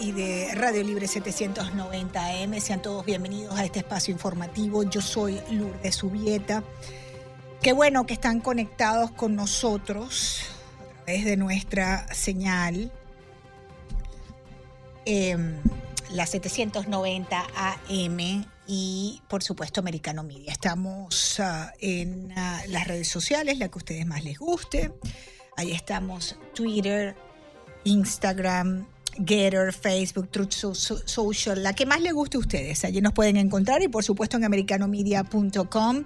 Y de Radio Libre 790 AM. Sean todos bienvenidos a este espacio informativo. Yo soy Lourdes Subieta. Qué bueno que están conectados con nosotros a través de nuestra señal. Em, la 790 AM y por supuesto Americano Media. Estamos ah, en ah, las redes sociales, la que a ustedes más les guste. Ahí estamos Twitter, Instagram, Getter, Facebook, Truth Social, la que más le guste a ustedes. Allí nos pueden encontrar y por supuesto en americanomedia.com,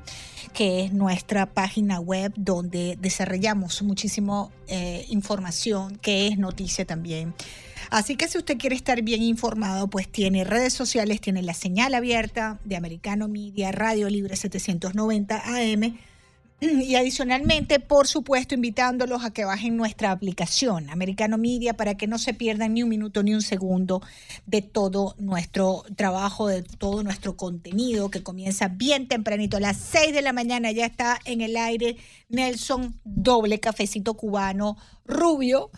que es nuestra página web donde desarrollamos muchísimo eh, información, que es noticia también. Así que si usted quiere estar bien informado, pues tiene redes sociales, tiene la señal abierta de Americano Media, Radio Libre 790 AM y adicionalmente, por supuesto, invitándolos a que bajen nuestra aplicación, Americano Media, para que no se pierdan ni un minuto ni un segundo de todo nuestro trabajo, de todo nuestro contenido, que comienza bien tempranito, a las 6 de la mañana ya está en el aire Nelson, doble cafecito cubano, rubio.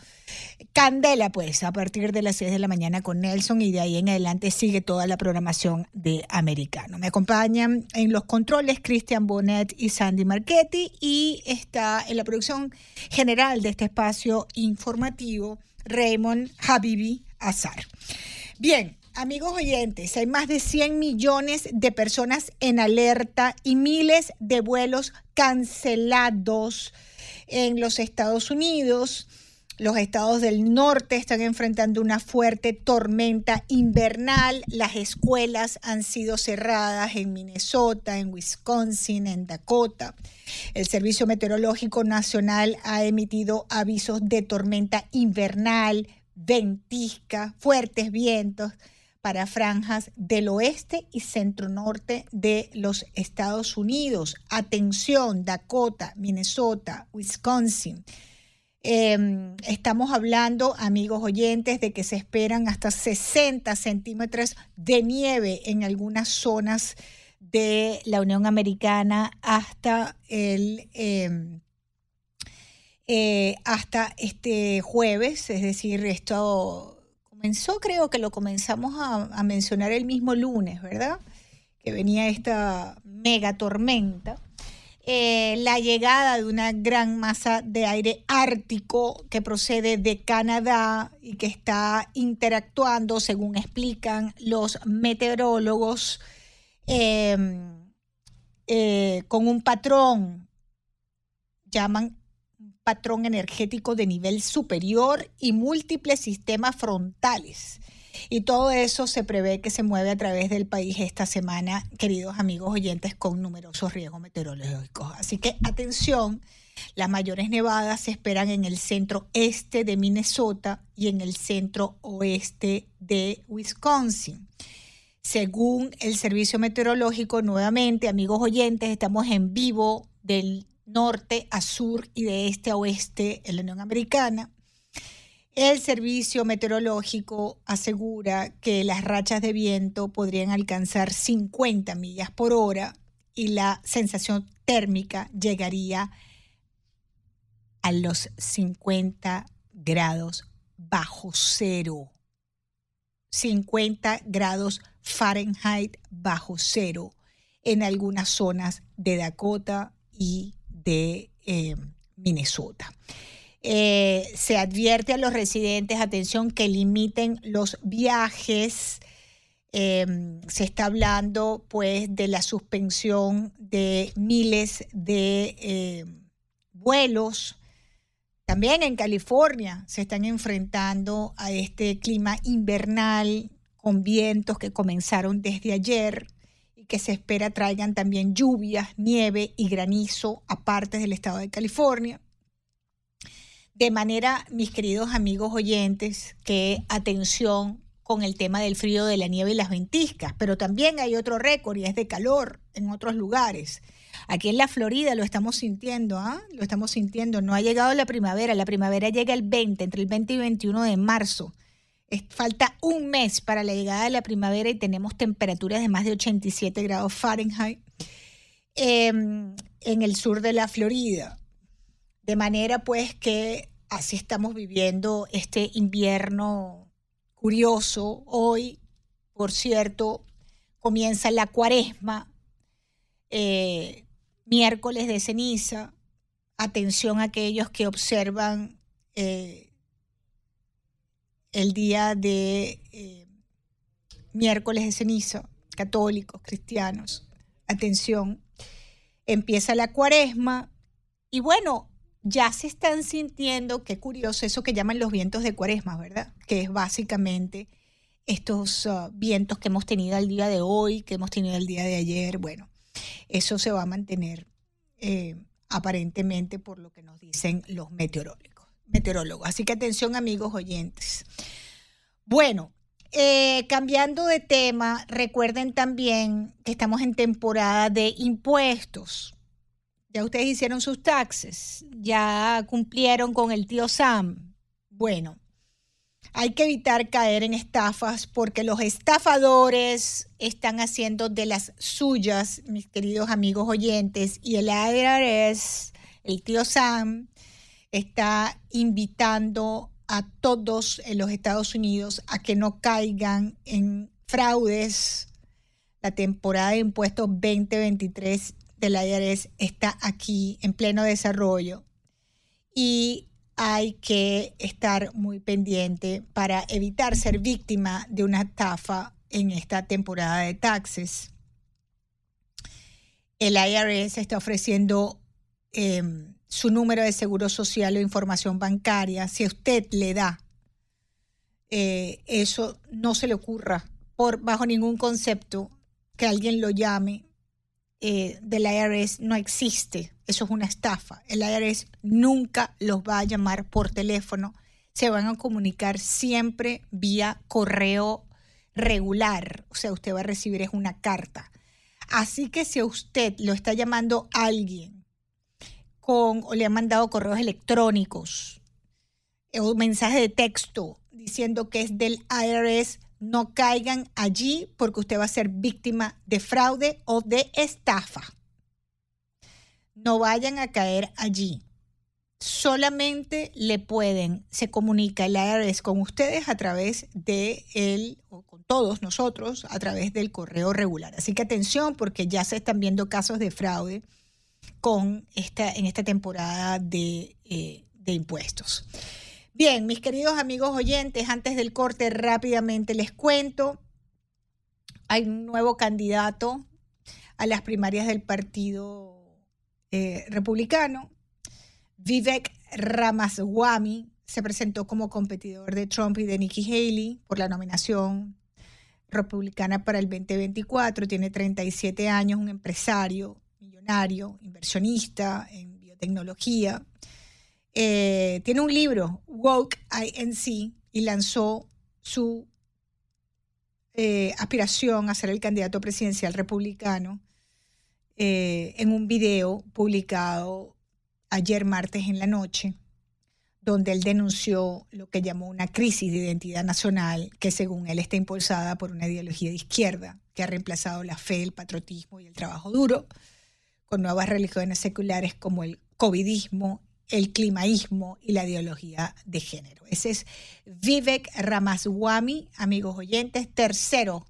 Candela, pues, a partir de las 6 de la mañana con Nelson y de ahí en adelante sigue toda la programación de Americano. Me acompañan en los controles Cristian Bonet y Sandy Marchetti y está en la producción general de este espacio informativo Raymond Habibi Azar. Bien, amigos oyentes, hay más de 100 millones de personas en alerta y miles de vuelos cancelados en los Estados Unidos. Los estados del norte están enfrentando una fuerte tormenta invernal. Las escuelas han sido cerradas en Minnesota, en Wisconsin, en Dakota. El Servicio Meteorológico Nacional ha emitido avisos de tormenta invernal, ventisca, fuertes vientos para franjas del oeste y centro norte de los Estados Unidos. Atención, Dakota, Minnesota, Wisconsin. Em, estamos hablando, amigos oyentes, de que se esperan hasta 60 centímetros de nieve en algunas zonas de la Unión Americana hasta el em, eh, hasta este jueves, es decir, esto comenzó, creo que lo comenzamos a, mencionar el mismo lunes, ¿verdad? Que venía esta mega tormenta. Eh, la llegada de una gran masa de aire ártico que procede de Canadá y que está interactuando, según explican los meteorólogos, em, eh, con un patrón, llaman patrón energético de nivel superior y múltiples sistemas frontales y todo eso se prevé que se mueve a través del país esta semana, queridos amigos oyentes, con numerosos riesgos meteorológicos. Así que atención, las mayores nevadas se esperan en el centro este de Minnesota y en el centro oeste de Wisconsin. Según el servicio meteorológico, nuevamente, amigos oyentes, estamos en vivo del norte a sur y de este a oeste en la Unión Americana. El servicio meteorológico asegura que las rachas de viento podrían alcanzar 50 millas por hora y la sensación térmica llegaría a los 50 grados bajo cero. 50 grados Fahrenheit bajo cero en algunas zonas de Dakota y de eh, Minnesota. Eh, se advierte a los residentes, atención, que limiten los viajes. Em, se está hablando pues de la suspensión de miles de vuelos. También en California se están enfrentando a este clima invernal con vientos que comenzaron desde ayer que se espera traigan también lluvias, nieve y granizo a partes del estado de California. De manera, mis queridos amigos oyentes, que atención con el tema del frío, de la nieve y las ventiscas, pero también hay otro récord y es de calor en otros lugares. Aquí en la Florida lo estamos sintiendo, ¿ah? Lo estamos sintiendo. No ha llegado la primavera. La primavera llega el 20, entre el 20 y 21 de marzo. Falta un mes para la llegada de la primavera y tenemos temperaturas de más de 87 grados Fahrenheit em, en el sur de la Florida. De manera pues que así estamos viviendo este invierno curioso, hoy, por cierto, comienza la cuaresma, eh, miércoles de ceniza. Atención a aquellos que observan eh, el día de eh, miércoles de ceniza, católicos, cristianos. Atención, empieza la cuaresma y bueno, ya se están sintiendo, qué curioso, eso que llaman los vientos de cuaresma, ¿verdad? Que es básicamente estos uh, vientos que hemos tenido el día de hoy, que hemos tenido el día de ayer. Bueno, eso se va a mantener eh, aparentemente por lo que nos dicen los meteorólogos. Meteorólogos. Así que atención amigos oyentes. Bueno, eh, cambiando de tema, recuerden también que estamos en temporada de impuestos. Ya ustedes hicieron sus taxes, ya cumplieron con el tío Sam. Bueno, hay que evitar caer en estafas porque los estafadores están haciendo de las suyas, mis queridos amigos oyentes, y el IRS, el tío Sam, está invitando a todos en los Estados Unidos a que no caigan en fraudes. La temporada de impuestos 2023 del IRS está aquí en pleno desarrollo y hay que estar muy pendiente para evitar ser víctima de una estafa en esta temporada de taxes. El IRS está ofreciendo em, su número de seguro social o información bancaria. Si usted le da eh, eso, no se le ocurra por bajo ningún concepto que alguien lo llame eh, del IRS no existe. Eso es una estafa. El IRS nunca los va a llamar por teléfono. Se van a comunicar siempre vía correo regular. O sea, usted va a recibir es una carta. Así que si a usted lo está llamando alguien o le ha mandado correos electrónicos o mensaje de texto diciendo que es del IRS, no caigan allí porque usted va a ser víctima de fraude o de estafa. No vayan a caer allí. Solamente le pueden, se comunica el IRS con ustedes a través de él, o con todos nosotros, a través del correo regular. Así que atención porque ya se están viendo casos de fraude con esta, en esta temporada de, eh, de impuestos. Bien, mis queridos amigos oyentes, antes del corte rápidamente les cuento, hay un nuevo candidato a las primarias del Partido eh, Republicano. Vivek Ramaswamy se presentó como competidor de Trump y de Nikki Haley por la nominación republicana para el 2024. Tiene 37 años, un empresario, inversionista en biotecnología. Eh, tiene un libro, Woke INC, y lanzó su eh, aspiración a ser el candidato presidencial republicano eh, en un video publicado ayer martes en la noche, donde él denunció lo que llamó una crisis de identidad nacional que según él está impulsada por una ideología de izquierda que ha reemplazado la fe, el patriotismo y el trabajo duro con nuevas religiones seculares como el covidismo el climaísmo y la ideología de género. Ese es Vivek Ramaswamy, amigos oyentes, tercero,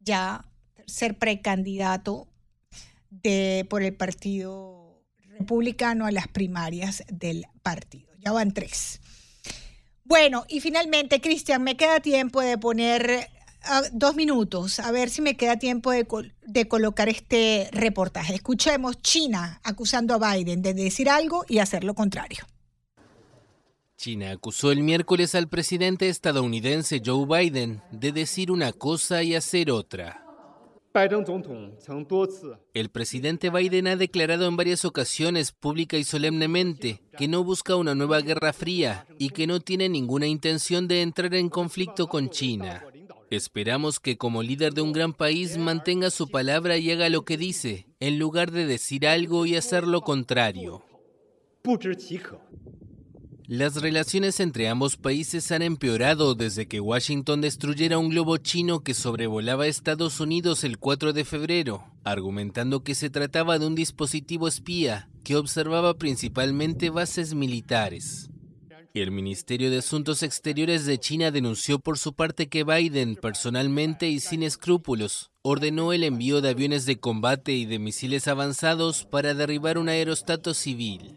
ya ser precandidato de, por el Partido Republicano a las primarias del partido. Ya van tres. Bueno, y finalmente, Cristian, me queda tiempo de poner dos minutos, a ver si me queda tiempo de, de, colocar este reportaje. Escuchemos China acusando a Biden de decir algo y hacer lo contrario. China acusó el miércoles al presidente estadounidense Joe Biden de decir una cosa y hacer otra. El presidente Biden ha declarado en varias ocasiones pública y solemnemente que no busca una nueva guerra fría y que no tiene ninguna intención de entrar en conflicto con China. Esperamos que como líder de un gran país mantenga su palabra y haga lo que dice, en lugar de decir algo y hacer lo contrario. Las relaciones entre ambos países han empeorado desde que Washington destruyera un globo chino que sobrevolaba Estados Unidos el 4 de febrero, argumentando que se trataba de un dispositivo espía que observaba principalmente bases militares. El Ministerio de Asuntos Exteriores de China denunció por su parte que Biden, personalmente y sin escrúpulos, ordenó el envío de aviones de combate y de misiles avanzados para derribar un aerostato civil.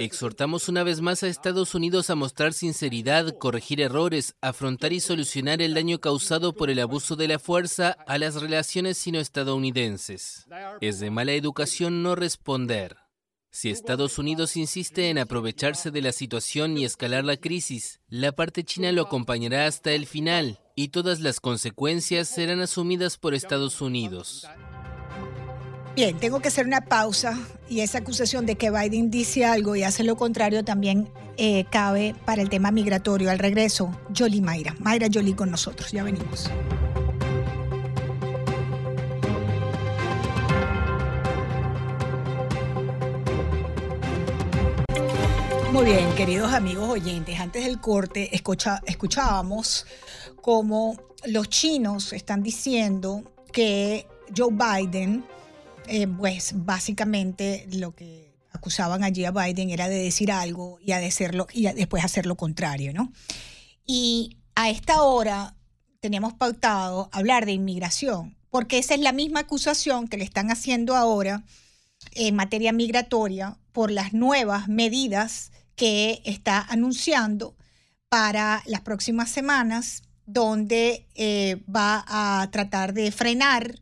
Exhortamos una vez más a Estados Unidos a mostrar sinceridad, corregir errores, afrontar y solucionar el daño causado por el abuso de la fuerza a las relaciones sino-estadounidenses. Es de mala educación no responder. Si Estados Unidos insiste en aprovecharse de la situación y escalar la crisis, la parte china lo acompañará hasta el final y todas las consecuencias serán asumidas por Estados Unidos. Bien, tengo que hacer una pausa y esa acusación de que Biden dice algo y hace lo contrario también eh, cabe para el tema migratorio. Al regreso, Jolie Mayra. Mayra Jolie con nosotros. Ya venimos. Muy bien, queridos amigos oyentes, antes del corte escuchábamos cómo los chinos están diciendo que Joe Biden, eh, pues básicamente lo que acusaban allí a Biden era de decir algo y, a decirlo, y después hacer lo contrario, ¿no? Y a esta hora tenemos pautado hablar de inmigración, porque esa es la misma acusación que le están haciendo ahora en materia migratoria por las nuevas medidas que está anunciando para las próximas semanas, donde eh, va a tratar de frenar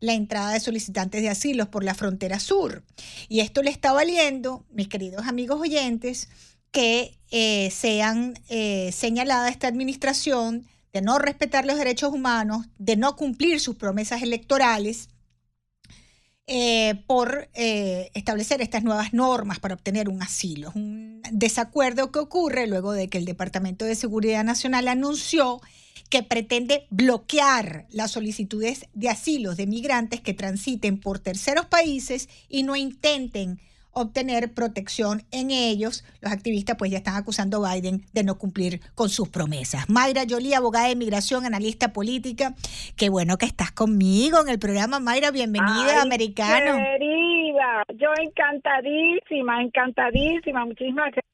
la entrada de solicitantes de asilo por la frontera sur. Y esto le está valiendo, mis queridos amigos oyentes, que eh, sean eh, señalada esta administración de no respetar los derechos humanos, de no cumplir sus promesas electorales eh, por eh, establecer estas nuevas normas para obtener un asilo. Un desacuerdo que ocurre luego de que el Departamento de Seguridad Nacional anunció que pretende bloquear las solicitudes de asilo de migrantes que transiten por terceros países y no intenten obtener protección en ellos. Los activistas pues ya están acusando a Biden de no cumplir con sus promesas. Mayra Jolie, abogada de inmigración, analista política. Qué bueno que estás conmigo en el programa. Mayra, bienvenida, americano. Querida, yo encantadísima, encantadísima. Muchísimas gracias.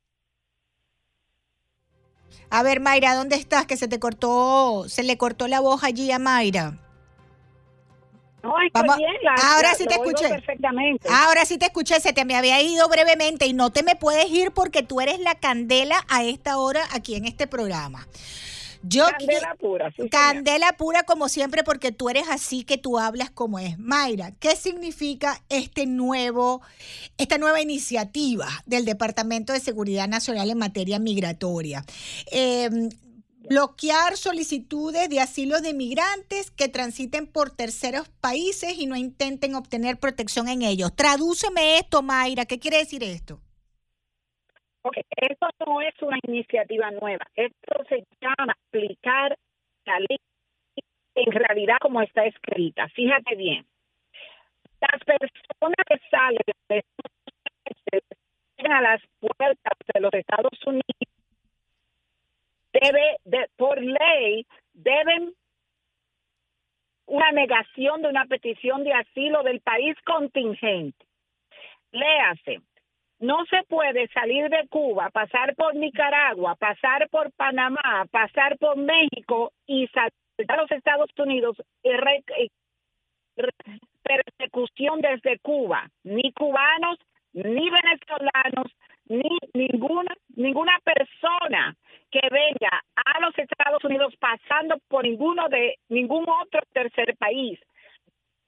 A ver, Mayra, ¿dónde estás? Que se te cortó, se le cortó la voz allí a Mayra. No, estoy bien, ahora sí te escuché. Perfectamente. Ahora sí te escuché, se te me había ido brevemente y no te me puedes ir porque tú eres la candela a esta hora aquí en este programa. Yo candela pura. Sí, candela pura como siempre porque tú eres así que tú hablas como es. Mayra, ¿qué significa este nuevo, esta nueva iniciativa del Departamento de Seguridad Nacional en materia migratoria? Eh, bloquear solicitudes de asilo de migrantes que transiten por terceros países y no intenten obtener protección en ellos. Tradúceme esto, Mayra. ¿Qué quiere decir esto? Ok, esto no es una iniciativa nueva. Esto se llama aplicar la ley en realidad como está escrita. Fíjate bien. Las personas que salen a las puertas de los Estados Unidos debe, de, por ley, deben una negación de una petición de asilo del país contingente. Léase, no se puede salir de Cuba, pasar por Nicaragua, pasar por Panamá, pasar por México y salir a los Estados Unidos y, persecución desde Cuba. Ni cubanos, ni venezolanos, ni ninguna ninguna persona que venga a los Estados Unidos pasando por ninguno de ningún otro tercer país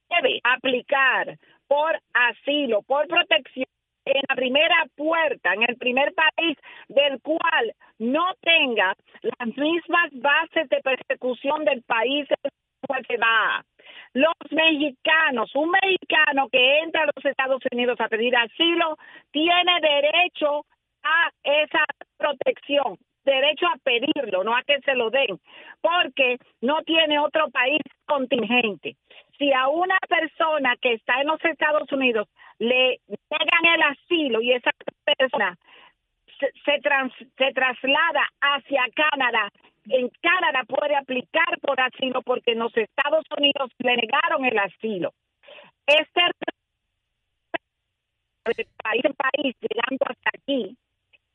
debe aplicar por asilo, por protección en la primera puerta, en el primer país del cual no tenga las mismas bases de persecución del país en el cual se va. Los mexicanos, un mexicano que entra a los Estados Unidos a pedir asilo, tiene derecho a esa protección, derecho a pedirlo, no a que se lo den, porque no tiene otro país contingente. Si a una persona que está en los Estados Unidos le negan el asilo y esa persona se, se traslada hacia Canadá, en Canadá puede aplicar por asilo porque en los Estados Unidos le negaron el asilo. Este país en país, llegando hasta aquí,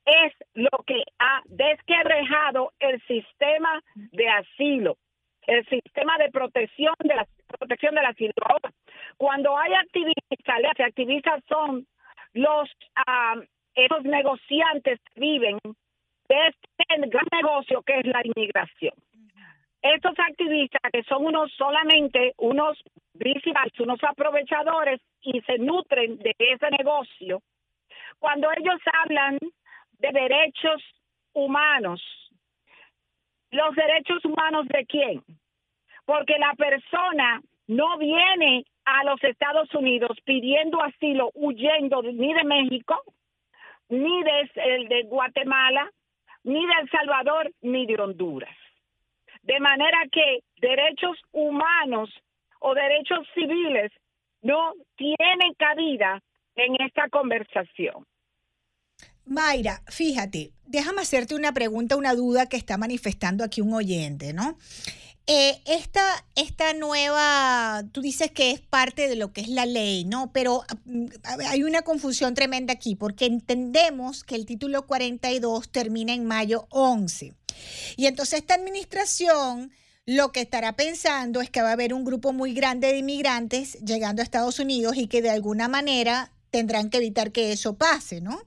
es lo que ha desquebrejado el sistema de asilo, el sistema de protección de la protección del asilo. Ahora, cuando hay activistas, las activistas son los ah, esos negociantes que viven de este gran negocio que es la inmigración. Estos activistas que son unos solamente unos unos aprovechadores y se nutren de ese negocio, cuando ellos hablan de derechos humanos, los derechos humanos de quién? Porque la persona no viene a los Estados Unidos pidiendo asilo, huyendo ni de México, ni de, Guatemala, ni de El Salvador, ni de Honduras. De manera que derechos humanos o derechos civiles no tienen cabida en esta conversación. Mayra, fíjate, déjame hacerte una pregunta, una duda que está manifestando aquí un oyente, ¿no? Eh, esta, esta nueva, tú dices que es parte de lo que es la ley, ¿no? Pero mm, hay una confusión tremenda aquí, porque entendemos que el título 42 termina en mayo 11. Y entonces esta administración lo que estará pensando es que va a haber un grupo muy grande de inmigrantes llegando a Estados Unidos y que de alguna manera tendrán que evitar que eso pase, ¿no?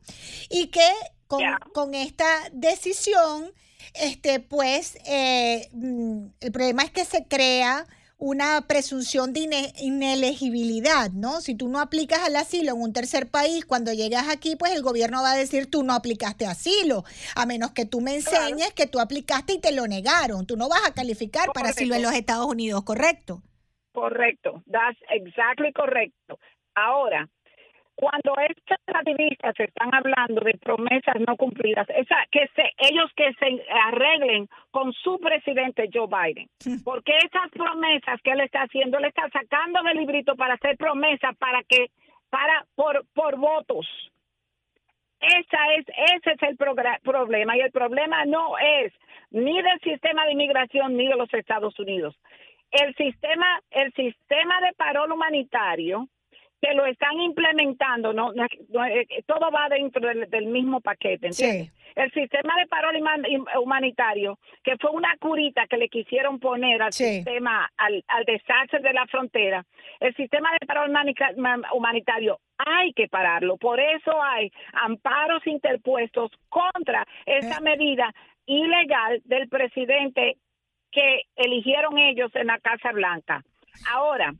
Y que con, con esta decisión este, pues eh, mm, el problema es que se crea una presunción de inelegibilidad, ¿no? Si tú no aplicas al asilo en un tercer país, cuando llegas aquí, pues el gobierno va a decir tú no aplicaste asilo, a menos que tú me enseñes que tú aplicaste y te lo negaron. Tú no vas a calificar para asilo en los Estados Unidos, ¿correcto? Correcto, that's exactly correcto. Ahora, cuando estos activistas están hablando de promesas no cumplidas, esa, que se, ellos que se arreglen con su presidente Joe Biden, porque esas promesas que él está haciendo, él está sacando del librito para hacer promesas para que, para, por, por votos. Esa es, ese es el problema y el problema no es ni del sistema de inmigración ni de los Estados Unidos. El sistema, el sistema de parol humanitario que lo están implementando, no, eh, todo va dentro del, mismo paquete, El sistema de paro humanitario, que fue una curita que le quisieron poner al sistema, al, desastre de la frontera, el sistema de paro humanitario hay que pararlo. Por eso hay amparos interpuestos contra esa eh. medida ilegal del presidente que eligieron ellos en la Casa Blanca. Ahora,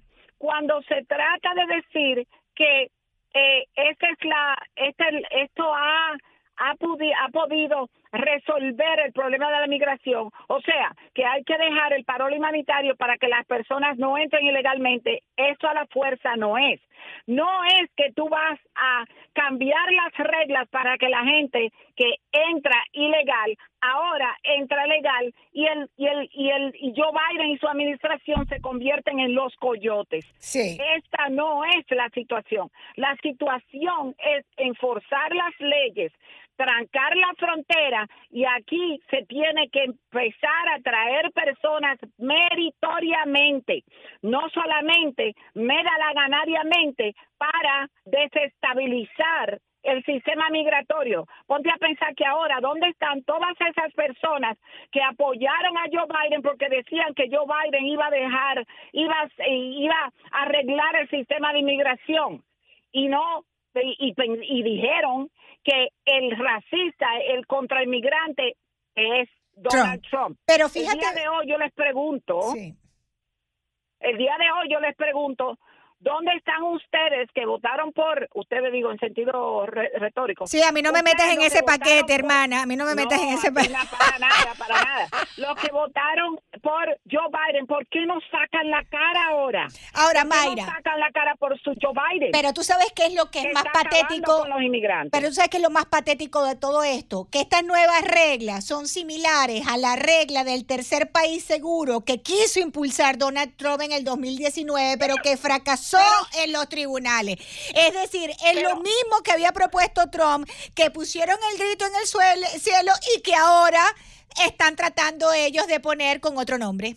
cuando se trata de decir que eh, esta es la, este, esto ha, ha, ha podido resolver el problema de la migración. O sea, que hay que dejar el parol humanitario para que las personas no entren ilegalmente. Eso a la fuerza no es. No es que tú vas a cambiar las reglas para que la gente que entra ilegal ahora entra legal y el y el y el y Joe Biden y su administración se convierten en los coyotes. Sí. Esta no es la situación. La situación es enforzar las leyes trancar la frontera y aquí se tiene que empezar a traer personas meritoriamente, no solamente medalaganariamente para desestabilizar el sistema migratorio. Ponte a pensar que ahora, ¿dónde están todas esas personas que apoyaron a Joe Biden porque decían que Joe Biden iba a dejar, iba, iba a arreglar el sistema de inmigración? Y no, y, y dijeron que el racista, el contrainmigrante es Donald Trump. Pero fíjate. El día de hoy yo les pregunto. El día de hoy yo les pregunto ¿Dónde están ustedes que votaron por, ustedes digo en sentido retórico? Sí, a mí no me metes en ese paquete, hermana, a mí no me metes en ese paquete. No, para nada, para nada. Los que votaron por Joe Biden, ¿por qué no sacan la cara ahora? Ahora, Mayra. No sacan la cara por su Joe Biden. Pero tú sabes qué es lo que es más patético. Con los inmigrantes. Pero tú sabes qué es lo más patético de todo esto, que estas nuevas reglas son similares a la regla del tercer país seguro que quiso impulsar Donald Trump en el 2019, pero que fracasó en los tribunales. Es decir, es lo mismo que había propuesto Trump, que pusieron el grito en el suelo, cielo y que ahora están tratando ellos de poner con otro nombre.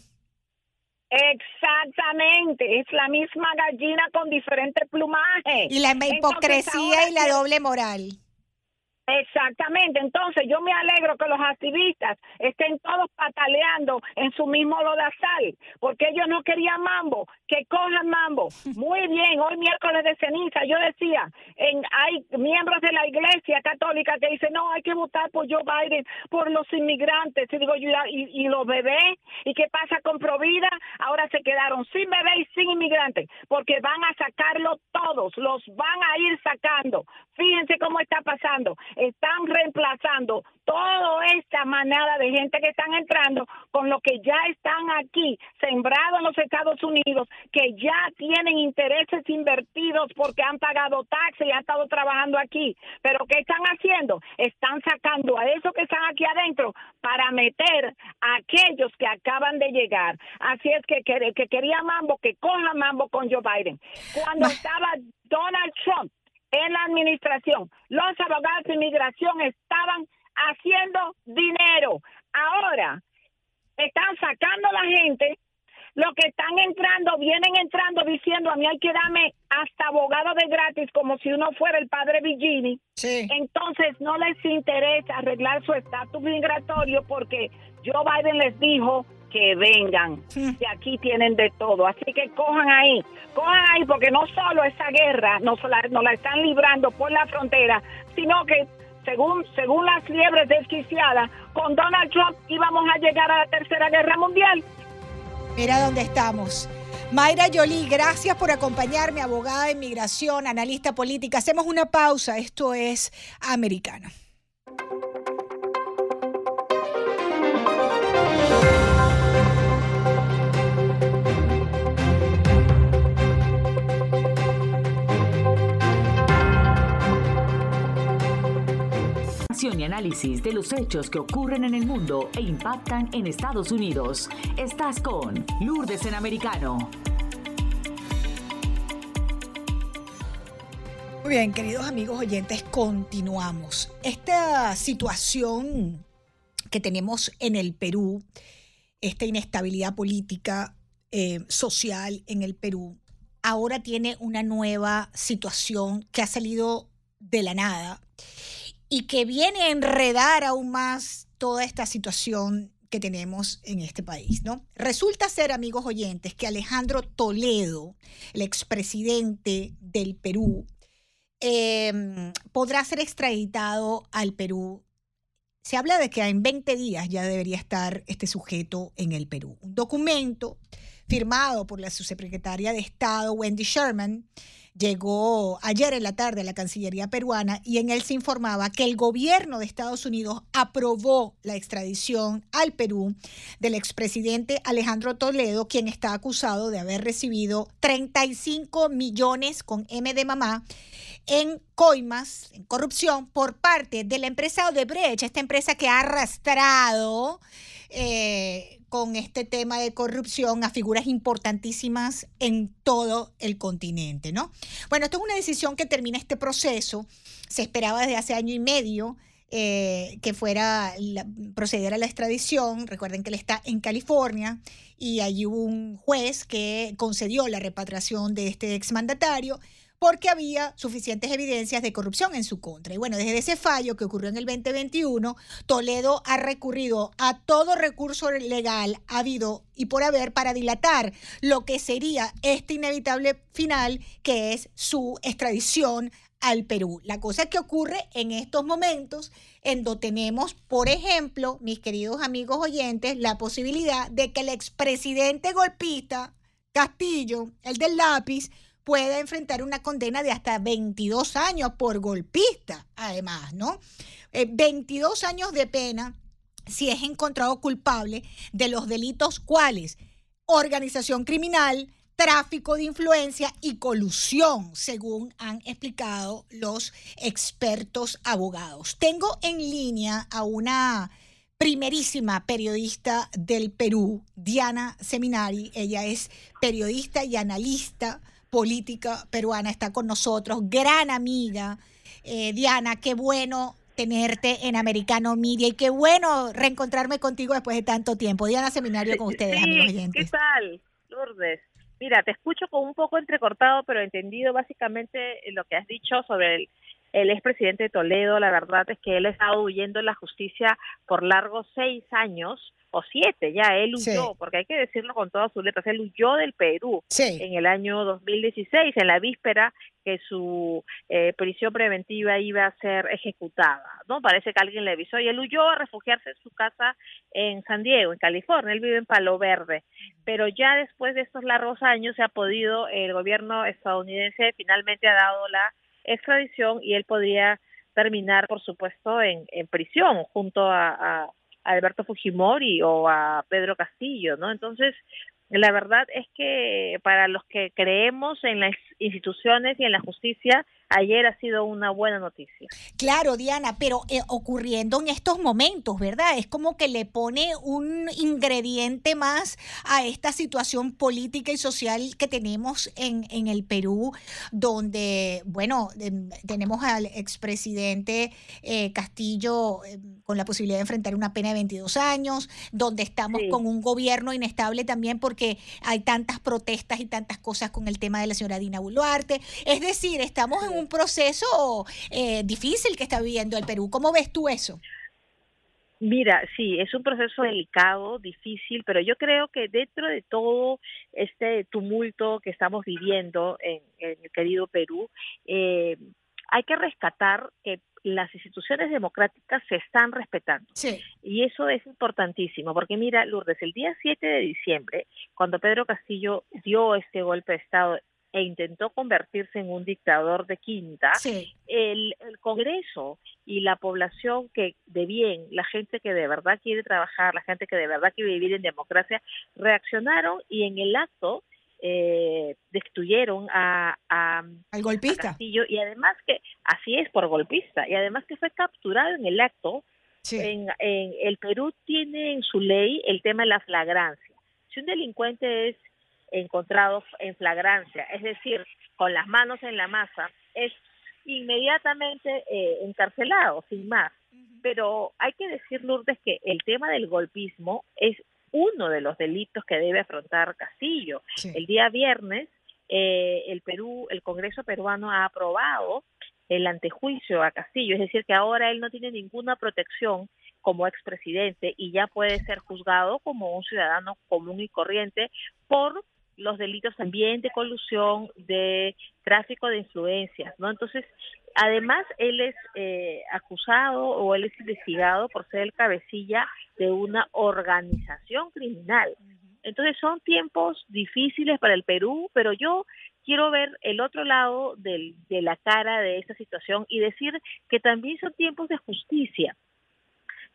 Exactamente, es la misma gallina con diferente plumaje. Y la hipocresía y la doble moral. Exactamente, entonces yo me alegro que los activistas estén todos pataleando en su mismo lodazal, porque ellos no querían mambo, que cojan mambo. Muy bien, hoy miércoles de ceniza, yo decía, en, hay miembros de la iglesia católica que dicen, no, hay que votar por Joe Biden, por los inmigrantes, y digo y, y los bebés, ¿y qué pasa con Provida? Ahora se quedaron sin bebés y sin inmigrantes, porque van a sacarlo todos, los van a ir sacando. Fíjense cómo está pasando están reemplazando toda esta manada de gente que están entrando con lo que ya están aquí, sembrados en los Estados Unidos, que ya tienen intereses invertidos porque han pagado taxes y han estado trabajando aquí. Pero ¿qué están haciendo? Están sacando a esos que están aquí adentro para meter a aquellos que acaban de llegar. Así es que, que, que quería Mambo, que coja Mambo con Joe Biden. Cuando estaba Donald Trump en la administración. Los abogados de inmigración estaban haciendo dinero. Ahora están sacando a la gente. Los que están entrando, vienen entrando diciendo a mí hay que darme hasta abogado de gratis como si uno fuera el padre Vigini. Entonces no les interesa arreglar su estatus migratorio porque Joe Biden les dijo que vengan, que aquí tienen de todo. Así que cojan ahí, cojan ahí, porque no solo esa guerra nos la, nos la están librando por la frontera, sino que según, según las liebres desquiciadas, con Donald Trump íbamos a llegar a la Tercera Guerra Mundial. Mira dónde estamos. Mayra Yoli, gracias por acompañarme, abogada de inmigración, analista política. Hacemos una pausa, esto es americano. Análisis de los hechos que ocurren en el mundo e impactan en Estados Unidos. Estás con Lourdes en Americano. Muy bien, queridos amigos oyentes, continuamos. Esta situación que tenemos en el Perú, esta inestabilidad política, eh, social en el Perú, ahora tiene una nueva situación que ha salido de la nada y que viene a enredar aún más toda esta situación que tenemos en este país, ¿no? Resulta ser, amigos oyentes, que Alejandro Toledo, el expresidente del Perú, em, podrá ser extraditado al Perú. Se habla de que en 20 días ya debería estar este sujeto en el Perú. Un documento firmado por la subsecretaria de Estado, Wendy Sherman, llegó ayer en la tarde a la Cancillería peruana y en él se informaba que el gobierno de Estados Unidos aprobó la extradición al Perú del expresidente Alejandro Toledo, quien está acusado de haber recibido 35 millones con M de mamá en coimas, en corrupción, por parte de la empresa Odebrecht, esta empresa que ha arrastrado eh, con este tema de corrupción a figuras importantísimas en todo el continente, ¿no? Bueno, esto es una decisión que termina este proceso. Se esperaba desde hace año y medio eh, que fuera proceder a la extradición. Recuerden que él está en California y hay un juez que concedió la repatriación de este exmandatario porque había suficientes evidencias de corrupción en su contra. Y bueno, desde ese fallo que ocurrió en el 2021, Toledo ha recurrido a todo recurso legal habido y por haber para dilatar lo que sería este inevitable final, que es su extradición al Perú. La cosa que ocurre en estos momentos, en donde tenemos, por ejemplo, mis queridos amigos oyentes, la posibilidad de que el expresidente golpista Castillo, el del lápiz, puede enfrentar una condena de hasta 22 años por golpista, además, ¿no? 22 eh, años de pena si es encontrado culpable de los delitos cuales organización criminal, tráfico de influencia y colusión, según han explicado los expertos abogados. Tengo en línea a una primerísima periodista del Perú, Diana Seminari. Ella es periodista y analista política peruana está con nosotros, gran amiga. Eh, Diana, qué bueno tenerte en Americano Media y qué bueno reencontrarme contigo después de tanto tiempo. Diana Seminario con ustedes, amigos oyentes. ¿Qué tal, Lourdes? Mira, te escucho con un poco entrecortado, pero entendido básicamente lo que has dicho sobre el expresidente de Toledo, la verdad es que él ha estado huyendo de la justicia por largos seis años o siete, ya él huyó, porque hay que decirlo con todas sus letras, él huyó del Perú en el año 2016, en la víspera que su eh, prisión preventiva iba a ser ejecutada, ¿no? Parece que alguien le avisó y él huyó a refugiarse en su casa en San Diego, en California, él vive en Palo Verde, pero ya después de estos largos años se ha podido, el gobierno estadounidense finalmente ha dado la extradición y él podría terminar, por supuesto, en, en prisión junto a, Alberto Fujimori o a Pedro Castillo, ¿no? Entonces, la verdad es que para los que creemos en las instituciones y en la justicia, ayer ha sido una buena noticia. Claro, Diana, pero eh, ocurriendo en estos momentos, ¿verdad? Es como que le pone un ingrediente más a esta situación política y social que tenemos en, en el Perú, donde, bueno, em, tenemos al expresidente eh, Castillo em, con la posibilidad de enfrentar una pena de 22 años, donde estamos con un gobierno inestable también porque hay tantas protestas y tantas cosas con el tema de la señora Dina Boluarte. Es decir, estamos en un proceso eh, difícil que está viviendo el Perú. ¿Cómo ves tú eso? Mira, sí, es un proceso delicado, difícil, pero yo creo que dentro de todo este tumulto que estamos viviendo en, el querido Perú, eh, hay que rescatar que las instituciones democráticas se están respetando. Sí. Y eso es importantísimo, porque mira, Lourdes, el día 7 de diciembre, cuando Pedro Castillo dio este golpe de Estado e intentó convertirse en un dictador de quinta, el, Congreso y la población que de bien, la gente que de verdad quiere trabajar, la gente que de verdad quiere vivir en democracia, reaccionaron y en el acto eh, destruyeron a, al golpista. Castillo. Y además que así es por golpista. Y además que fue capturado en el acto. En, en el Perú tiene en su ley el tema de la flagrancia. Si un delincuente es encontrado en flagrancia, es decir, con las manos en la masa, es inmediatamente eh, encarcelado, sin más. Pero hay que decir, Lourdes, que el tema del golpismo es uno de los delitos que debe afrontar Castillo. El día viernes, eh, el Perú, el Congreso peruano ha aprobado el antejuicio a Castillo, es decir, que ahora él no tiene ninguna protección como expresidente y ya puede ser juzgado como un ciudadano común y corriente por los delitos también de colusión, de tráfico de influencias, ¿no? Entonces, además, él es eh, acusado o él es investigado por ser el cabecilla de una organización criminal. Entonces, son tiempos difíciles para el Perú, pero yo quiero ver el otro lado del, de la cara de esta situación y decir que también son tiempos de justicia,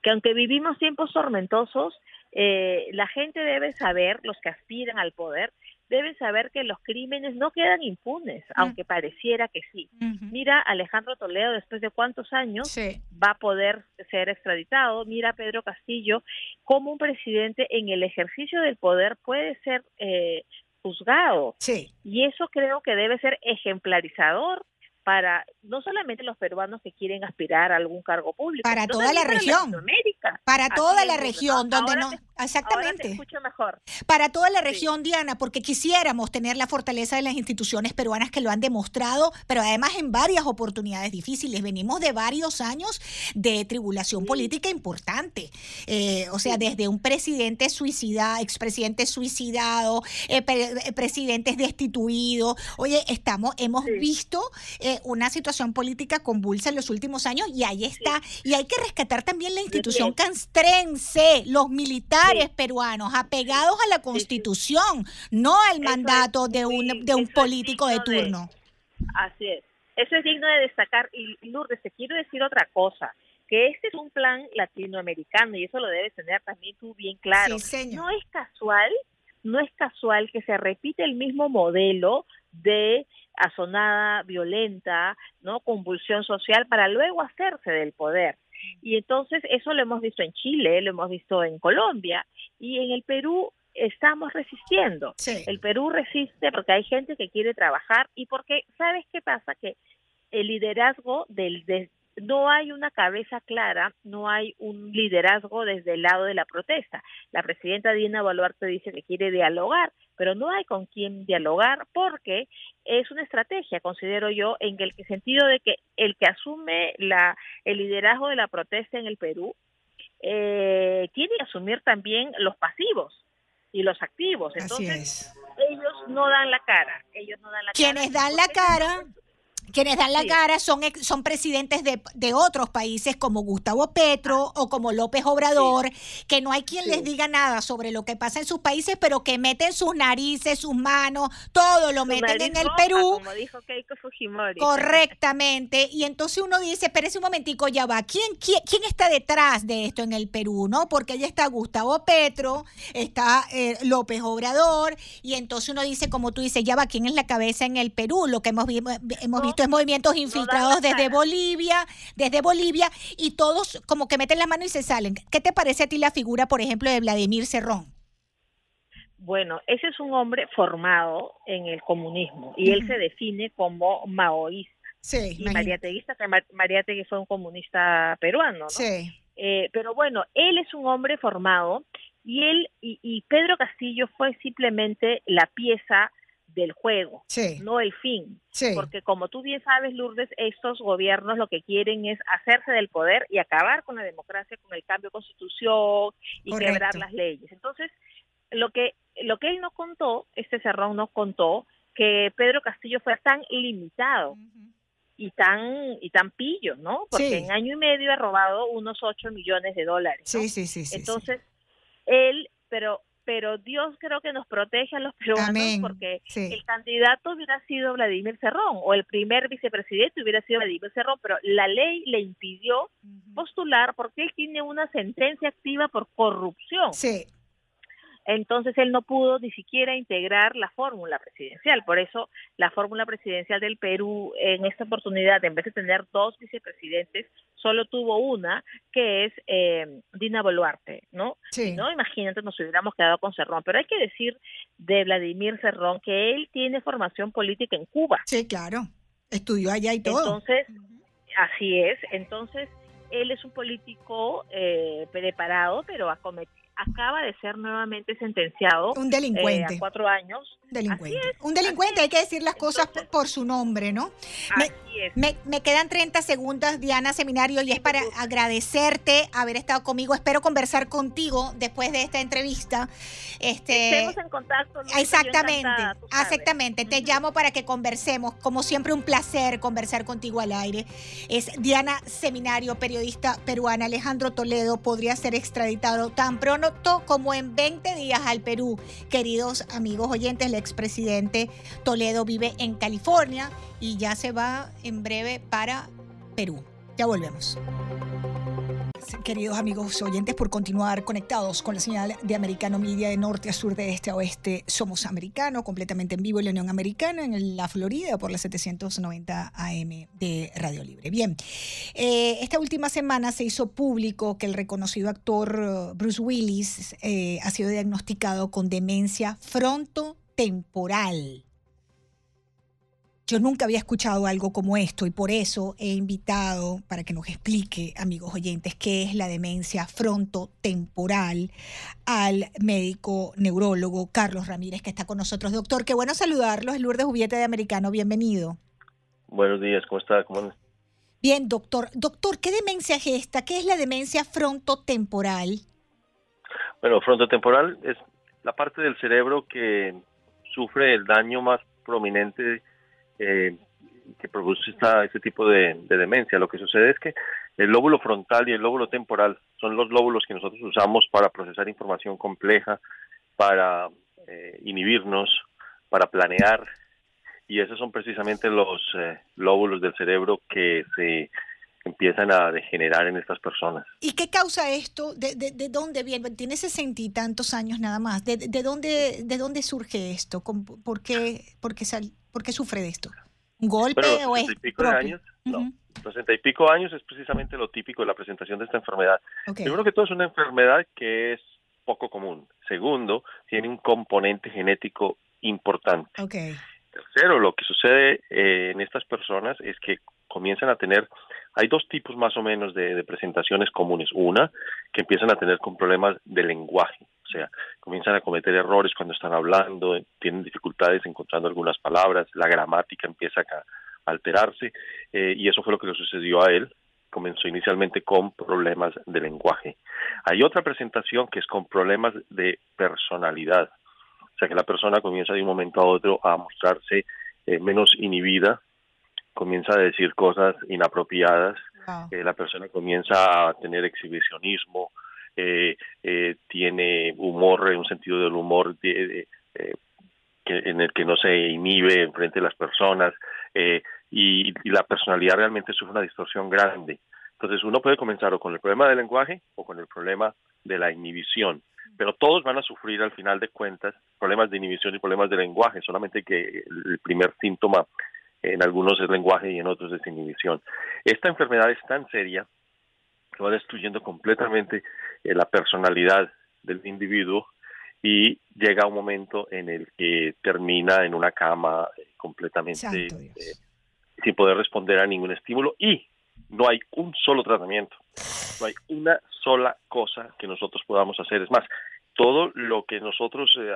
que aunque vivimos tiempos tormentosos, eh, la gente debe saber, los que aspiran al poder, deben saber que los crímenes no quedan impunes, mm. aunque pareciera que sí. Mira, Alejandro Toledo, después de cuántos años va a poder ser extraditado. Mira, Pedro Castillo, cómo un presidente en el ejercicio del poder puede ser eh, juzgado. Y eso creo que debe ser ejemplarizador para no solamente los peruanos que quieren aspirar a algún cargo público, para toda la región, para toda la región donde no exactamente, mejor. para toda la región Diana, porque quisiéramos tener la fortaleza de las instituciones peruanas que lo han demostrado, pero además en varias oportunidades difíciles. Venimos de varios años de tribulación política importante, eh, o sea, desde un presidente suicida, expresidente suicidado, eh, eh, presidentes destituidos. Oye, estamos, hemos visto una situación política convulsa en los últimos años y ahí está. Y hay que rescatar también la institución castrense, los militares peruanos, apegados a la constitución, no al mandato de un, de un político de turno. así es. Eso es digno de destacar. Y Lourdes, te quiero decir otra cosa que este es un plan latinoamericano y eso lo debes tener también tú bien claro. No es casual, no es casual que se repite el mismo modelo de azonada violenta, ¿no? convulsión social para luego hacerse del poder. Y entonces eso lo hemos visto en Chile, lo hemos visto en Colombia y en el Perú estamos resistiendo. El Perú resiste porque hay gente que quiere trabajar y porque, ¿sabes qué pasa? Que el liderazgo del, no hay una cabeza clara, no hay un liderazgo desde el lado de la protesta. La presidenta Dina Boluarte dice que quiere dialogar, pero no hay con quién dialogar porque es una estrategia, considero yo, en el sentido de que el que asume la, el liderazgo de la protesta en el Perú eh, tiene que asumir también los pasivos y los activos. Entonces, ellos no dan la cara. Ellos no dan la Quienes dan la cara quienes dan la cara son, son presidentes de, de, otros países como Gustavo Petro o como López Obrador, que no hay quien les diga nada sobre lo que pasa en sus países, pero que meten sus narices, sus manos, todo lo meten en el Perú. Como dijo Keiko Fujimori. Correctamente. Y entonces uno dice, espérese un momentico, ya va, ¿quién, quién, quién está detrás de esto en el Perú? ¿no? Porque ahí está Gustavo Petro, está eh, López Obrador, y entonces uno dice, como tú dices, ya va, ¿quién es la cabeza en el Perú? Lo que hemos, hemos visto movimientos infiltrados desde Bolivia, desde Bolivia, y todos como que meten la mano y se salen. ¿Qué te parece a ti la figura, por ejemplo, de Vladimir Cerrón? Bueno, ese es un hombre formado en el comunismo y él se define como maoísta. Sí, y María Teguista, que María Tegui fue un comunista peruano, ¿no? Sí. Eh, pero bueno, él es un hombre formado y él y Pedro Castillo fue simplemente la pieza del juego, no el fin. Porque como tú bien sabes, Lourdes, estos gobiernos lo que quieren es hacerse del poder y acabar con la democracia, con el cambio de constitución y quebrar las leyes. Entonces, lo que, lo que él nos contó, este Cerrón nos contó, que Pedro Castillo fue tan limitado. y tan y tan pillo, ¿no? Porque en año y medio ha robado unos 8 millones de dólares. Sí, sí, sí, Entonces, él, pero pero Dios creo que nos protege a los peruanos porque el candidato hubiera sido Vladimir Cerrón o el primer vicepresidente hubiera sido Vladimir Cerrón, pero la ley le impidió postular porque él tiene una sentencia activa por corrupción. Sí entonces él no pudo ni siquiera integrar la fórmula presidencial. Por eso la fórmula presidencial del Perú en esta oportunidad, en vez de tener dos vicepresidentes, solo tuvo una, que es eh, Dina Boluarte, ¿no? Sí. ¿no? Imagínate, nos hubiéramos quedado con Cerrón. Pero hay que decir de Vladimir Cerrón que él tiene formación política en Cuba. Sí, claro. Estudió allá y todo. Entonces, así es. Entonces, él es un político eh, preparado, pero ha cometido acaba de ser nuevamente sentenciado un delincuente eh, a cuatro años. Delincuente. un delincuente, hay que decir las cosas por su nombre, ¿no? Me, me, quedan 30 segundos, Diana Seminario, y es para agradecerte haber estado conmigo. Espero conversar contigo después de esta entrevista. Este, Estemos en contacto. Exactamente, exactamente. Te llamo para que conversemos. Como siempre, un placer conversar contigo al aire. Es Diana Seminario, periodista peruana. Alejandro Toledo podría ser extraditado tan pronto como en 20 días al Perú. Queridos amigos oyentes, el expresidente Toledo vive en California y ya se va en breve para Perú. Ya volvemos queridos amigos oyentes, por continuar conectados con la señal de Americano Media de norte a sur, de este a oeste. Somos americanos, completamente en vivo en la Unión Americana, en la Florida, por la 790 AM de Radio Libre. Bien, eh, esta última semana se hizo público que el reconocido actor uh, Bruce Willis eh, ha sido diagnosticado con demencia frontotemporal. Yo nunca había escuchado algo como esto y por eso he invitado para que nos explique, amigos oyentes, qué es la demencia frontotemporal al médico neurólogo Carlos Ramírez que está con nosotros. Doctor, qué bueno saludarlos. Es Lourdes Jubiete de Americano, bienvenido. Buenos días, ¿cómo está? ¿Cómo Bien, doctor. Doctor, ¿qué demencia es esta? ¿Qué es la demencia frontotemporal? Bueno, frontotemporal es la parte del cerebro que sufre el daño más prominente eh, que produce esta, este tipo de, demencia. Lo que sucede es que el lóbulo frontal y el lóbulo temporal son los lóbulos que nosotros usamos para procesar información compleja, para eh, inhibirnos, para planear, y esos son precisamente los eh, lóbulos del cerebro que se empiezan a degenerar en estas personas. ¿Y qué causa esto? ¿De, de, dónde viene? Tiene sesenta y tantos años nada más. ¿De, de, dónde, ¿De dónde surge esto? ¿Por qué, por qué, sal, por qué sufre de esto? ¿Un golpe o es y pico años, no. Los sesenta y pico años es precisamente lo típico de la presentación de esta enfermedad. Primero que todo es una enfermedad que es poco común. Segundo, tiene un componente genético importante. Okay. Tercero, lo que sucede eh, en estas personas es que comienzan a tener hay dos tipos más o menos de, presentaciones comunes. Una, que empiezan a tener con problemas de lenguaje, o sea, comienzan a cometer errores cuando están hablando, tienen dificultades encontrando algunas palabras, la gramática empieza a alterarse, eh, y eso fue lo que le sucedió a él. Comenzó inicialmente con problemas de lenguaje. Hay otra presentación que es con problemas de personalidad, o sea, que la persona comienza de un momento a otro a mostrarse eh, menos inhibida, comienza a decir cosas inapropiadas, eh, la persona comienza a tener exhibicionismo, eh, eh, tiene humor, un sentido del humor de, que, en el que no se inhibe frente a las personas y, la personalidad realmente sufre una distorsión grande. Entonces uno puede comenzar o con el problema del lenguaje o con el problema de la inhibición, pero todos van a sufrir al final de cuentas problemas de inhibición y problemas de lenguaje, solamente que el primer síntoma en algunos es lenguaje y en otros es inhibición. Esta enfermedad es tan seria que va destruyendo completamente eh, la personalidad del individuo y llega un momento en el que termina en una cama eh, completamente eh, sin poder responder a ningún estímulo y no hay un solo tratamiento, no hay una sola cosa que nosotros podamos hacer. Es más, todo lo que nosotros eh,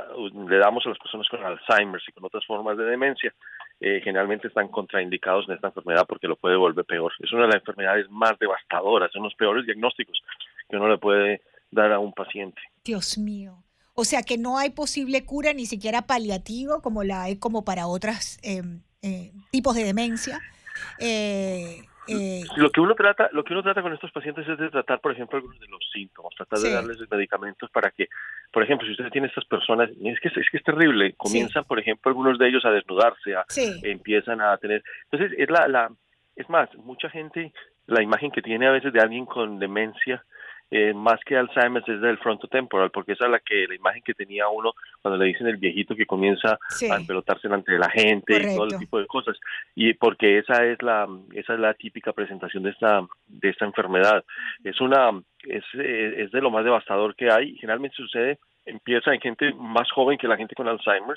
le damos a las personas con Alzheimer y con otras formas de demencia, eh, generalmente están contraindicados en esta enfermedad porque lo puede volver peor. Es una de las enfermedades más devastadoras, son los peores diagnósticos que uno le puede dar a un paciente. Dios mío. O sea que no hay posible cura ni siquiera paliativo como la hay como para otros em, eh, tipos de demencia. Eh, eh, lo que uno trata, lo que uno trata con estos pacientes es de tratar, por ejemplo, algunos de los síntomas, tratar de darles medicamentos para que, por ejemplo, si usted tiene estas personas, es que es que es terrible, comienzan, por ejemplo, algunos de ellos a desnudarse, a, empiezan a tener, entonces es la, la, es más, mucha gente, la imagen que tiene a veces de alguien con demencia eh, más que Alzheimer es del frontotemporal, porque esa es la que la imagen que tenía uno cuando le dicen el viejito que comienza a empelotarse delante de la gente y todo ese tipo de cosas. Y porque esa es la esa es la típica presentación de esta de esta enfermedad. Es una es, es de lo más devastador que hay. Generalmente sucede empieza en gente más joven que la gente con Alzheimer.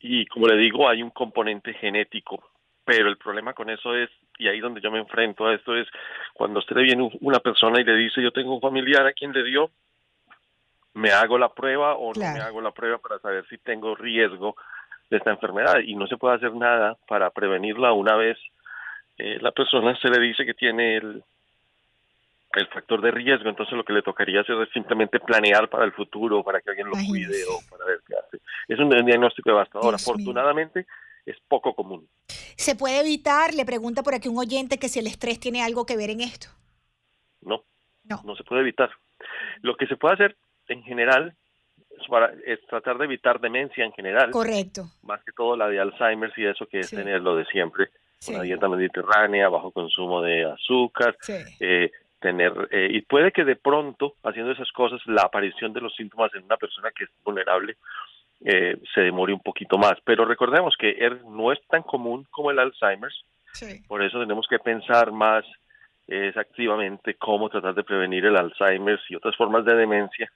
Y como le digo, hay un componente genético pero el problema con eso es, y ahí donde yo me enfrento a esto es, cuando usted viene una persona y le dice, yo tengo un familiar a quien le dio, me hago la prueba o no me hago la prueba para saber si tengo riesgo de esta enfermedad y no se puede hacer nada para prevenirla una vez eh, la persona se le dice que tiene el, el factor de riesgo, entonces lo que le tocaría hacer es simplemente planear para el futuro, para que alguien lo cuide o para ver qué hace. Es un diagnóstico devastador. Afortunadamente, es poco común. ¿Se puede evitar? Le pregunta por aquí un oyente que si el estrés tiene algo que ver en esto. No, no, no se puede evitar. Lo que se puede hacer en general es, tratar de evitar demencia en general. Correcto. Más que todo la de Alzheimer y eso que es tener lo de siempre. Una dieta mediterránea, bajo consumo de azúcar, eh, tener eh, y puede que de pronto haciendo esas cosas la aparición de los síntomas en una persona que es vulnerable eh, se demore un poquito más. Pero recordemos que él no es tan común como el Alzheimer, por eso tenemos que pensar más es activamente cómo tratar de prevenir el Alzheimer y otras formas de demencia,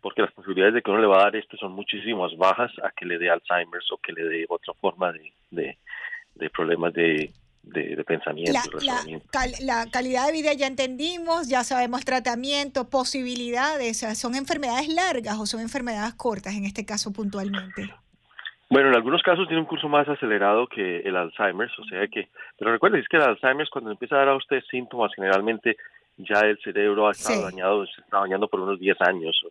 porque las posibilidades de que uno le va a dar esto son muchísimas bajas a que le dé Alzheimer o que le dé otra forma de, de problemas de, de, pensamiento. La, calidad de vida ya entendimos, ya sabemos tratamiento, posibilidades. ¿Son enfermedades largas o son enfermedades cortas en este caso puntualmente? Bueno, en algunos casos tiene un curso más acelerado que el Alzheimer, o sea que, pero recuerde, es que el Alzheimer cuando empieza a dar a usted síntomas, generalmente ya el cerebro ha estado dañado, se está dañando por unos 10 años.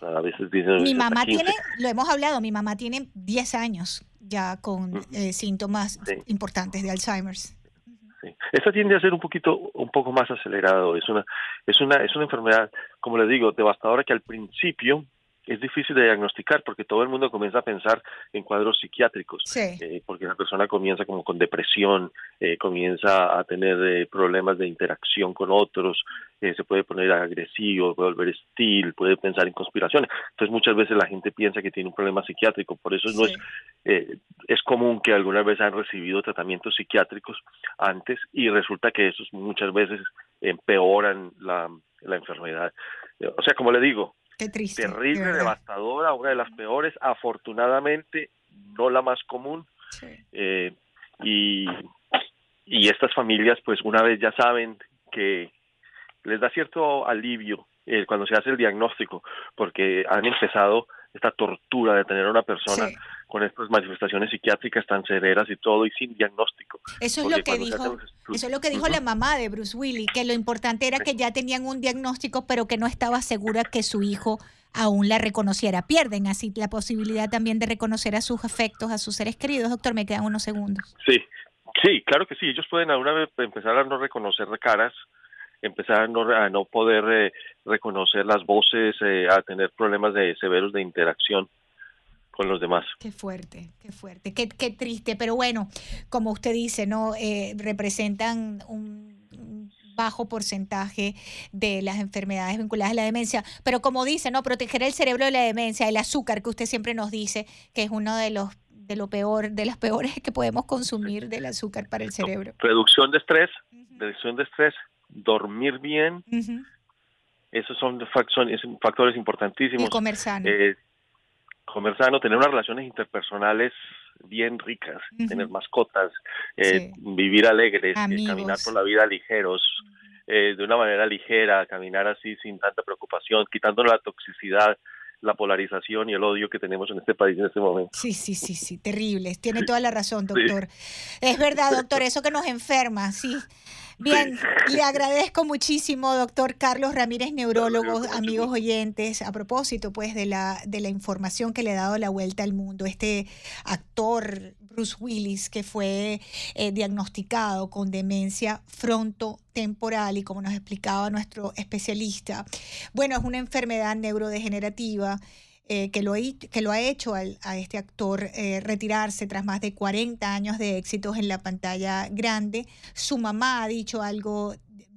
a veces mi mamá tiene, lo hemos hablado, mi mamá tiene 10 años ya con eh, síntomas importantes de Alzheimer's. Esta tiende a ser un poquito, un poco más acelerado. Es una, es una, es una enfermedad, como le digo, devastadora que al principio es difícil de diagnosticar porque todo el mundo comienza a pensar en cuadros psiquiátricos, eh, porque la persona comienza como con depresión, eh, comienza a tener eh, problemas de interacción con otros, se puede poner agresivo, puede volver hostil, puede pensar en conspiraciones. Entonces muchas veces la gente piensa que tiene un problema psiquiátrico, por eso no es es común que algunas veces han recibido tratamientos psiquiátricos antes y resulta que esos muchas veces empeoran la, la enfermedad. O sea, como le digo, terrible, devastadora, una de las peores, afortunadamente no la más común. Eh, y, y estas familias, pues una vez ya saben que les da cierto alivio eh, cuando se hace el diagnóstico, porque han empezado esta tortura de tener a una persona con estas manifestaciones psiquiátricas tan severas y todo y sin diagnóstico. Eso es lo que dijo, eso es lo que dijo la mamá de Bruce Willis, que lo importante era que ya tenían un diagnóstico, pero que no estaba segura que su hijo aún la reconociera. Pierden así la posibilidad también de reconocer a sus afectos, a sus seres queridos. Doctor, me quedan unos segundos. Sí, sí, claro que sí. Ellos pueden alguna vez empezar a no reconocer caras, empezar a no, poder eh, reconocer las voces, eh, a tener problemas de severos de interacción con los demás. Qué fuerte, qué fuerte, qué, qué triste, pero bueno, como usted dice, no eh, representan un bajo porcentaje de las enfermedades vinculadas a la demencia, pero como dice, no proteger el cerebro de la demencia, el azúcar que usted siempre nos dice que es uno de los de lo peor, de las peores que podemos consumir del azúcar para el cerebro. Reducción de estrés, reducción de estrés, dormir bien. Esos son, factores importantísimos. Y comer sano. Eh, comer sano, tener unas relaciones interpersonales bien ricas, tener mascotas, eh, vivir alegres, eh, caminar por la vida ligeros, de una manera ligera, caminar así sin tanta preocupación, quitando la toxicidad la polarización y el odio que tenemos en este país en este momento. Sí, sí, sí, sí, terrible. Tiene toda la razón, doctor. Es verdad, doctor, eso que nos enferma, sí. Bien, le agradezco muchísimo, doctor Carlos Ramírez, neurólogo, amigos oyentes, a propósito pues de la, de la información que le ha dado la vuelta al mundo, este actor Bruce Willis que fue eh, diagnosticado con demencia frontotemporal y como nos explicaba nuestro especialista, bueno, es una enfermedad neurodegenerativa eh, que, lo, ha hecho a este actor eh, retirarse tras más de 40 años de éxitos en la pantalla grande. Su mamá ha dicho algo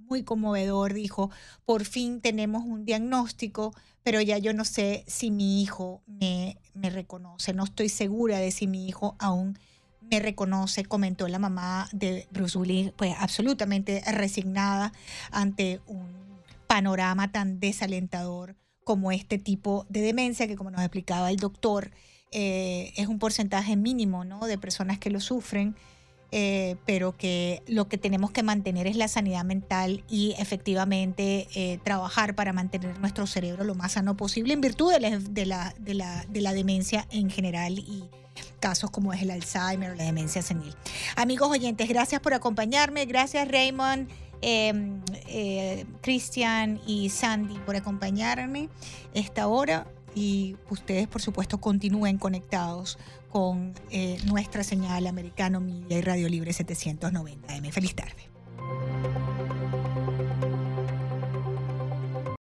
muy conmovedor, dijo, por fin tenemos un diagnóstico, pero ya yo no sé si mi hijo me, me reconoce, no estoy segura de si mi hijo aún me reconoce, comentó la mamá de Bruce Willis, pues absolutamente resignada ante un panorama tan desalentador como este tipo de demencia, que como nos explicaba el doctor, eh, es un porcentaje mínimo ¿no? de personas que lo sufren, eh, pero que lo que tenemos que mantener es la sanidad mental y efectivamente eh, trabajar para mantener nuestro cerebro lo más sano posible en virtud de la, de la, de la, de la demencia en general y casos como es el Alzheimer o la demencia senil. Amigos oyentes, gracias por acompañarme, gracias Raymond. Em, eh, Cristian y Sandy por acompañarme esta hora y ustedes por supuesto continúen conectados con eh, nuestra señal americano media y Radio Libre 790M. Feliz tarde.